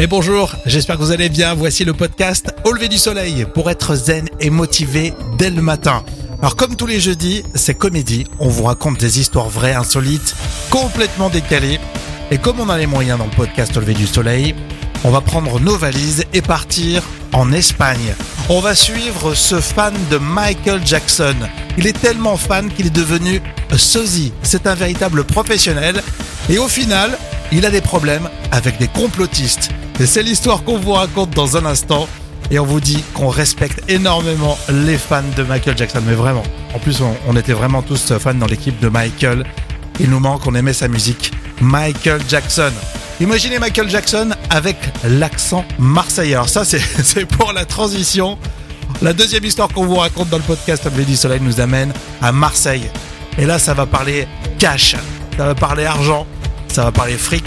Et bonjour, j'espère que vous allez bien. Voici le podcast Au lever du soleil pour être zen et motivé dès le matin. Alors comme tous les jeudis, c'est comédie. On vous raconte des histoires vraies, insolites, complètement décalées. Et comme on a les moyens dans le podcast Au lever du soleil, on va prendre nos valises et partir en Espagne. On va suivre ce fan de Michael Jackson. Il est tellement fan qu'il est devenu sosie. C'est un véritable professionnel. Et au final, il a des problèmes avec des complotistes. Et c'est l'histoire qu'on vous raconte dans un instant. Et on vous dit qu'on respecte énormément les fans de Michael Jackson. Mais vraiment. En plus, on, était vraiment tous fans dans l'équipe de Michael. Il nous manque, on aimait sa musique. Michael Jackson. Imaginez Michael Jackson avec l'accent marseillais. Alors ça, c'est pour la transition. La deuxième histoire qu'on vous raconte dans le podcast du Soleil nous amène à Marseille. Et là, ça va parler cash, ça va parler argent, ça va parler fric,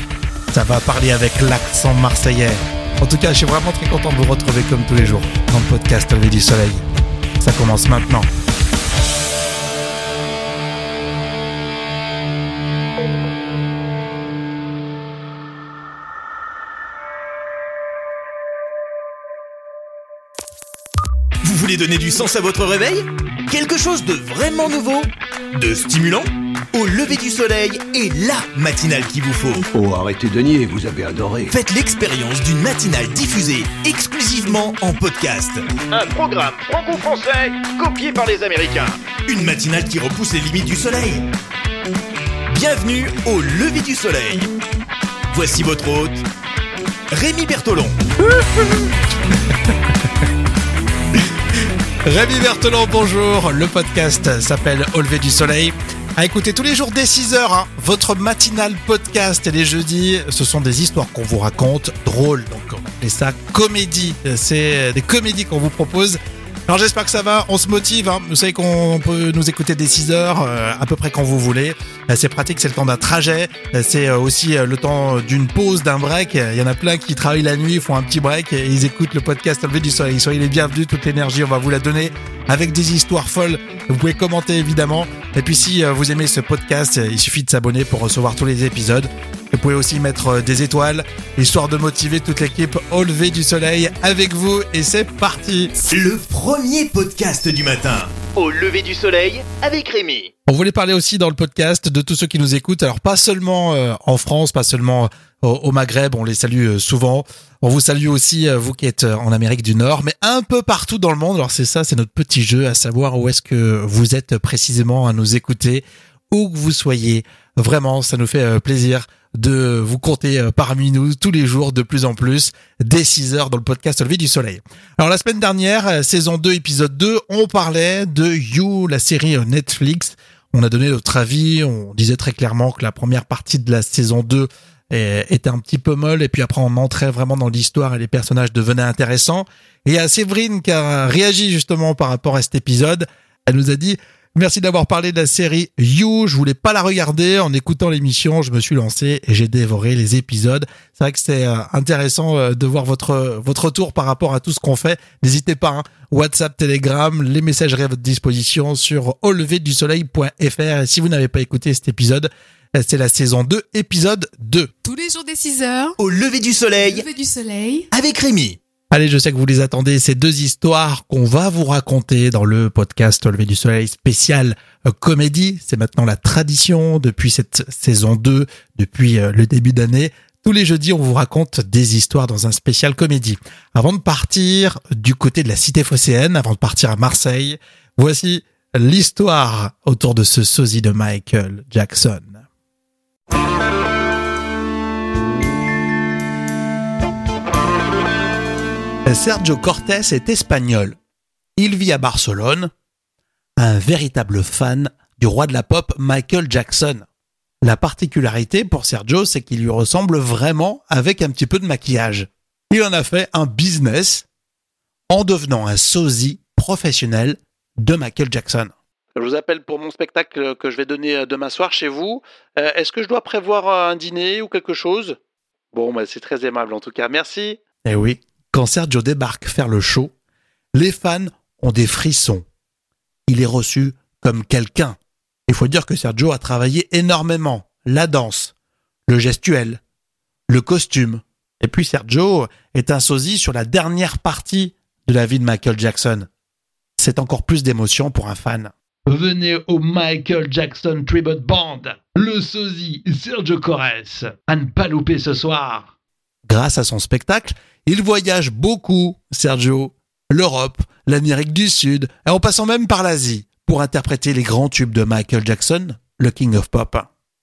ça va parler avec l'accent marseillais. En tout cas, je suis vraiment très content de vous retrouver comme tous les jours dans le podcast Lever du Soleil. Ça commence maintenant. Vous voulez donner du sens à votre réveil? Quelque chose de vraiment nouveau? De stimulant? Au lever du soleil est la matinale qu'il vous faut. Oh, arrêtez de nier, vous avez adoré. Faites l'expérience d'une matinale diffusée exclusivement en podcast. Un programme franco-français copié par les Américains. Une matinale qui repousse les limites du soleil. Bienvenue au lever du soleil. Voici votre hôte, Rémi Bertolon. Rémi Berthelon, bonjour. Le podcast s'appelle Au lever du soleil. À écouter tous les jours dès 6h, votre matinal podcast. Et les jeudis, ce sont des histoires qu'on vous raconte, drôles. Donc on ça comédie. C'est des comédies qu'on vous propose. Alors j'espère que ça va, on se motive. Hein. Vous savez qu'on peut nous écouter dès 6 heures, euh, à peu près quand vous voulez. Euh, C'est pratique, c'est le temps d'un trajet. Euh, C'est euh, aussi le temps d'une pause, d'un break. Il y en a plein qui travaillent la nuit, font un petit break et ils écoutent le podcast lever du soleil. Soyez les bienvenus, toute l'énergie, on va vous la donner avec des histoires folles. Vous pouvez commenter évidemment. Et puis si vous aimez ce podcast, il suffit de s'abonner pour recevoir tous les épisodes. Vous pouvez aussi mettre euh, des étoiles, histoire de motiver toute l'équipe au lever du soleil avec vous. Et c'est parti Le premier podcast du matin. Au lever du soleil avec Rémi. On voulait parler aussi dans le podcast de tous ceux qui nous écoutent. Alors pas seulement euh, en France, pas seulement au, au Maghreb, on les salue euh, souvent. On vous salue aussi, euh, vous qui êtes euh, en Amérique du Nord, mais un peu partout dans le monde. Alors c'est ça, c'est notre petit jeu, à savoir où est-ce que vous êtes précisément à nous écouter, où que vous soyez. Vraiment, ça nous fait euh, plaisir de vous compter euh, parmi nous tous les jours de plus en plus dès 6 heures dans le podcast Levé du Soleil. Alors la semaine dernière, euh, saison 2, épisode 2, on parlait de You, la série Netflix. On a donné notre avis, on disait très clairement que la première partie de la saison 2 eh, était un petit peu molle et puis après on entrait vraiment dans l'histoire et les personnages devenaient intéressants. Et a Séverine qui a réagi justement par rapport à cet épisode. Elle nous a dit Merci d'avoir parlé de la série You. Je voulais pas la regarder. En écoutant l'émission, je me suis lancé et j'ai dévoré les épisodes. C'est vrai que c'est euh, intéressant euh, de voir votre votre retour par rapport à tout ce qu'on fait. N'hésitez pas. hein. WhatsApp, Telegram, les messageries à votre disposition sur auleverdusoleil.fr. Et si vous n'avez pas écouté cet épisode, euh, c'est la saison 2, épisode 2. Tous les jours des 6 heures, Au lever du soleil lever du soleil. avec Rémi. Allez, je sais que vous les attendez, ces deux histoires qu'on va vous raconter dans le podcast lever du soleil spécial euh, comédie. C'est maintenant la tradition depuis cette saison 2, depuis euh, le début d'année. Tous les jeudis, on vous raconte des histoires dans un spécial comédie. Avant de partir du côté de la cité phocéenne, avant de partir à Marseille, voici l'histoire autour de ce sosie de Michael Jackson. Sergio Cortés est espagnol. Il vit à Barcelone, un véritable fan du roi de la pop Michael Jackson. La particularité pour Sergio, c'est qu'il lui ressemble vraiment avec un petit peu de maquillage. Il en a fait un business en devenant un sosie professionnel de Michael Jackson. Je vous appelle pour mon spectacle que je vais donner euh, demain soir chez vous. Euh, Est-ce que je dois prévoir un dîner ou quelque chose? Bon, bah, c'est très aimable en tout cas. Merci. Eh oui, quand Sergio débarque faire le show, les fans ont des frissons. Il est reçu comme quelqu'un. Il faut dire que Sergio a travaillé énormément. La danse, le gestuel, le costume, Et puis Sergio est un sosie sur la dernière partie de la vie de Michael Jackson. C'est encore plus d'émotion pour un fan. Venez au Michael Jackson Tribute Band, le sosie Sergio Corres, à ne pas louper ce soir. Grâce à son spectacle, il voyage beaucoup, Sergio, l'Europe, l'Amérique du Sud, en passant même par l'Asie, pour interpréter les grands tubes de Michael Jackson, le King of Pop.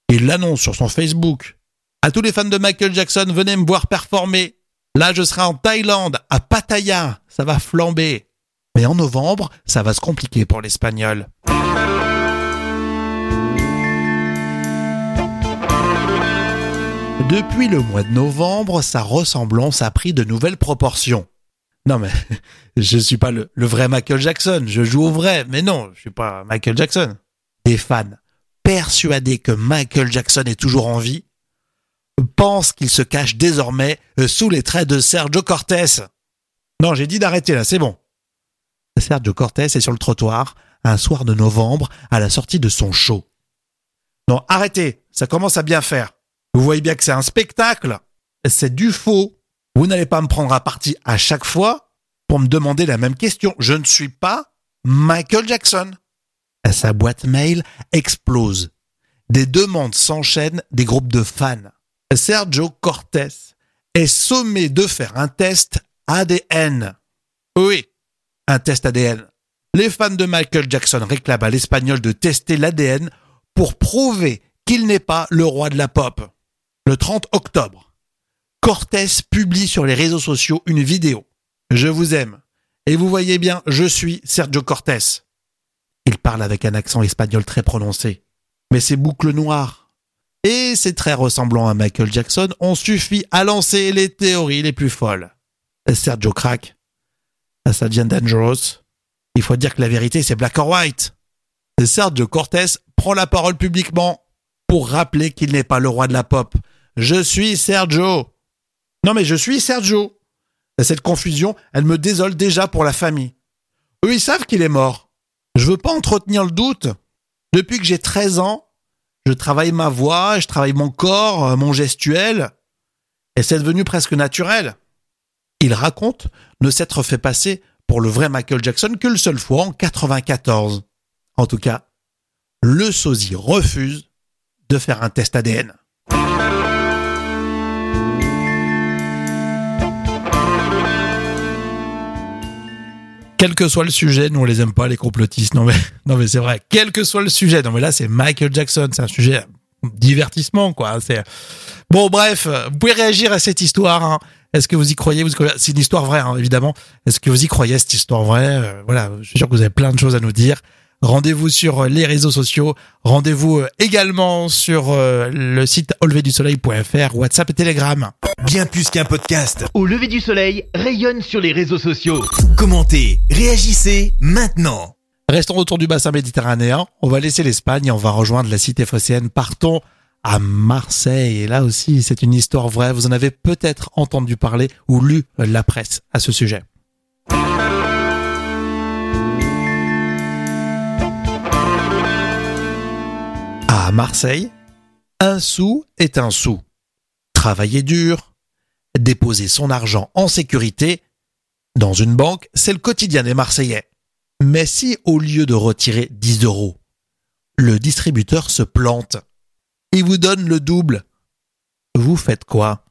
Il l'annonce sur son Facebook. À tous les fans de Michael Jackson, venez me voir performer. Là, je serai en Thaïlande, à Pattaya. Ça va flamber. Mais en novembre, ça va se compliquer pour l'Espagnol. Depuis le mois de novembre, sa ressemblance a pris de nouvelles proportions. Non mais, je suis pas le, vrai Michael Jackson, je joue au vrai, mais non, je suis pas Michael Jackson. Des fans persuadés que Michael Jackson est toujours en vie pensent qu'il se cache désormais sous les traits de Sergio Cortés. Non, j'ai dit d'arrêter là, c'est bon. Sergio Cortés est sur le trottoir un soir de novembre à la sortie de son show. Non, arrêtez, ça commence à bien faire. Vous voyez bien que c'est un spectacle. C'est du faux. Vous n'allez pas me prendre à partie à chaque fois pour me demander la même question. Je ne suis pas Michael Jackson. Sa boîte mail explose. Des demandes s'enchaînent des groupes de fans. Sergio Cortés est sommé de faire un test ADN. Oui, un test ADN. Les fans de Michael Jackson réclament à l'Espagnol de tester l'ADN pour prouver qu'il n'est pas le roi de la pop. Le 30 octobre, Cortés publie sur les réseaux sociaux une vidéo. Je vous aime. Et vous voyez bien, je suis Sergio Cortés. Il parle avec un accent espagnol très prononcé. Mais ses boucles noires et ses traits ressemblant à Michael Jackson ont suffi à lancer les théories les plus folles. Sergio craque ça devient dangerous. Il faut dire que la vérité, c'est black or white. Sergio Cortés prend la parole publiquement pour rappeler qu'il n'est pas le roi de la pop. Je suis Sergio. Non mais je suis Sergio. Cette confusion, elle me désole déjà pour la famille. Eux, ils savent qu'il est mort. Je veux pas entretenir le doute. Depuis que j'ai 13 ans, je travaille ma voix, je travaille mon corps, mon gestuel, et c'est devenu presque naturel. Il raconte ne s'être fait passer pour le vrai Michael Jackson qu'une seule fois en 94. En tout cas, le sosie refuse de faire un test ADN. Quel que soit le sujet, nous on les aime pas les complotistes. Non mais non mais c'est vrai. Quel que soit le sujet. Non mais là c'est Michael Jackson, c'est un sujet divertissement quoi. C'est bon bref. Vous pouvez réagir à cette histoire. Hein. Est-ce que vous y croyez? Vous C'est une histoire vraie, hein, évidemment. Est-ce que vous y croyez cette histoire vraie? Euh, Voilà, je suis sûr que vous avez plein de choses à nous dire. Rendez-vous sur euh, les réseaux sociaux. Rendez-vous euh, également sur le site auleverdusoleil.fr, WhatsApp et Telegram. Bien plus qu'un podcast. Au lever du soleil, rayonne sur les réseaux sociaux. Commentez, réagissez maintenant. Restons autour du bassin méditerranéen. On va laisser l'Espagne et on va rejoindre la cité phocéenne. Partons à Marseille. Et là aussi, c'est une histoire vraie. Vous en avez peut-être entendu parler ou lu la presse à ce sujet. À Marseille, un sou est un sou. Travailler dur, déposer son argent en sécurité dans une banque, c'est le quotidien des Marseillais. Mais si au lieu de retirer 10 euros, le distributeur se plante il vous donne le double. Vous faites quoi?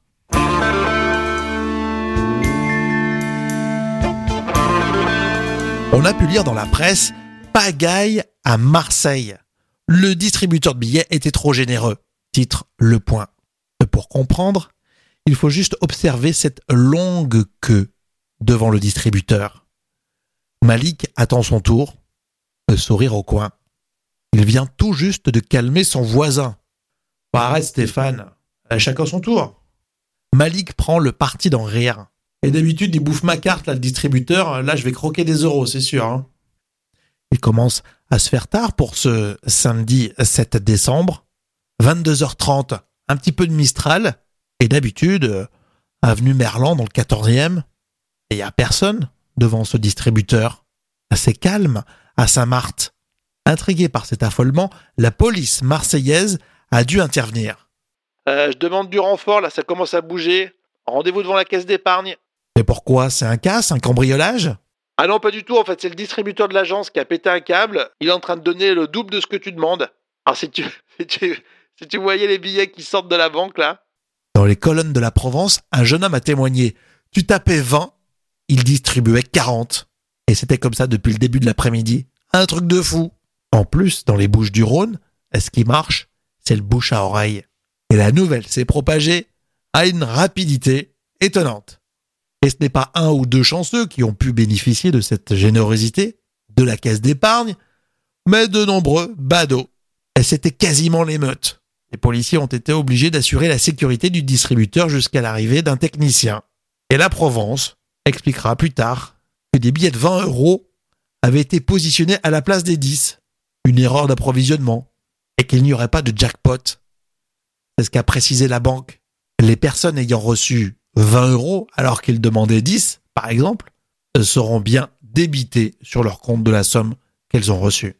On a pu lire dans la presse Pagaille à Marseille. Le distributeur de billets était trop généreux. Titre Le Point. Pour comprendre, il faut juste observer cette longue queue devant le distributeur. Malik attend son tour, le sourire au coin. Il vient tout juste de calmer son voisin. Arrête Stéphane, chacun son tour. Malik prend le parti d'en rire. Et d'habitude, il bouffe ma carte, là, le distributeur. Là, je vais croquer des euros, c'est sûr. Hein. Il commence à se faire tard pour ce samedi 7 décembre. 22h30, un petit peu de Mistral. Et d'habitude, avenue Merlan dans le 14e. Et il n'y a personne devant ce distributeur. Assez calme à Saint-Marthe. Intrigué par cet affolement, la police marseillaise a dû intervenir. Euh, je demande du renfort, là, ça commence à bouger. Rendez-vous devant la caisse d'épargne. Mais pourquoi? C'est un casse, un cambriolage? Ah non, pas du tout. En fait, c'est le distributeur de l'agence qui a pété un câble. Il est en train de donner le double de ce que tu demandes. Alors, si tu, si tu, voyais les billets qui sortent de la banque, là. Dans les colonnes de la Provence, un jeune homme a témoigné. Tu tapais 20, il distribuait 40. Et c'était comme ça depuis le début de l'après-midi. Un truc de fou. En plus, dans les Bouches du Rhône, est-ce qui marche? C'est le bouche à oreille. Et la nouvelle s'est propagée à une rapidité étonnante. Et ce n'est pas un ou deux chanceux qui ont pu bénéficier de cette générosité de la caisse d'épargne, mais de nombreux badauds. Et c'était quasiment l'émeute. Les policiers ont été obligés d'assurer la sécurité du distributeur jusqu'à l'arrivée d'un technicien. Et la Provence expliquera plus tard que des billets de 20 euros avaient été positionnés à la place des 10. Une erreur d'approvisionnement. Et qu'il n'y aurait pas de jackpot. C'est ce qu'a précisé la banque. Les personnes ayant reçu 20 euros alors qu'ils demandaient 10, par exemple, seront bien débitées sur leur compte de la somme qu'elles ont reçue.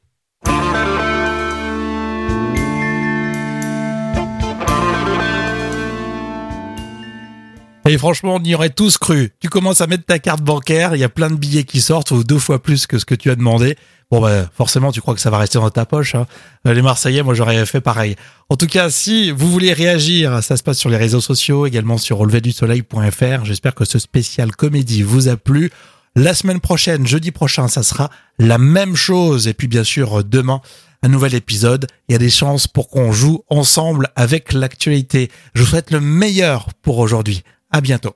Et franchement, on y aurait tous cru. Tu commences à mettre ta carte bancaire, il y a plein de billets qui sortent, ou deux fois plus que ce que tu as demandé. Bon, bah, forcément, tu crois que ça va rester dans ta poche. Hein. Les Marseillais, moi, j'aurais fait pareil. En tout cas, si vous voulez réagir, ça se passe sur les réseaux sociaux, également sur relevédusoleil.fr. J'espère que ce spécial comédie vous a plu. La semaine prochaine, jeudi prochain, ça sera la même chose. Et puis, bien sûr, demain, un nouvel épisode. Il y a des chances pour qu'on joue ensemble avec l'actualité. Je vous souhaite le meilleur pour aujourd'hui. À bientôt.